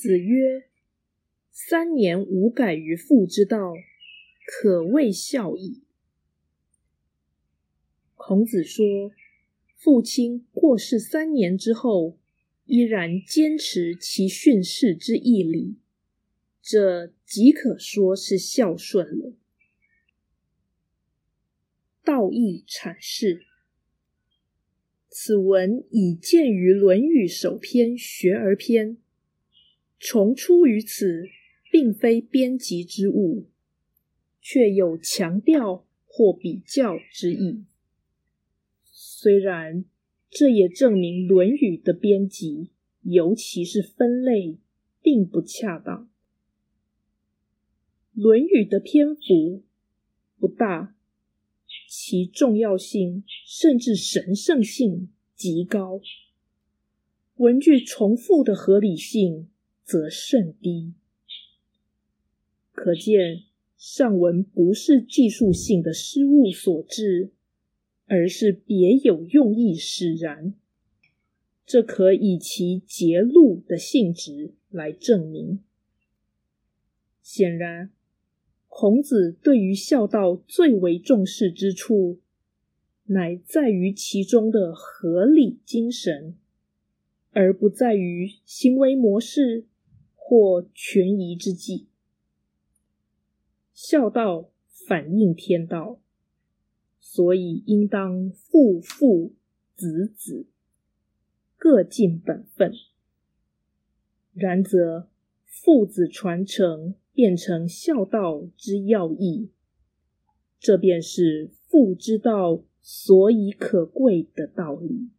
子曰：“三年无改于父之道，可谓孝矣。”孔子说，父亲过世三年之后，依然坚持其训示之义理，这即可说是孝顺了。道义阐释，此文已见于《论语》首篇《学而篇》。重出于此，并非编辑之物，却有强调或比较之意。虽然这也证明《论语》的编辑，尤其是分类，并不恰当。《论语》的篇幅不大，其重要性甚至神圣性极高，文句重复的合理性。则甚低，可见上文不是技术性的失误所致，而是别有用意使然。这可以其节录的性质来证明。显然，孔子对于孝道最为重视之处，乃在于其中的合理精神，而不在于行为模式。或权宜之计，孝道反映天道，所以应当父父子子各尽本分。然则父子传承变成孝道之要义，这便是父之道所以可贵的道理。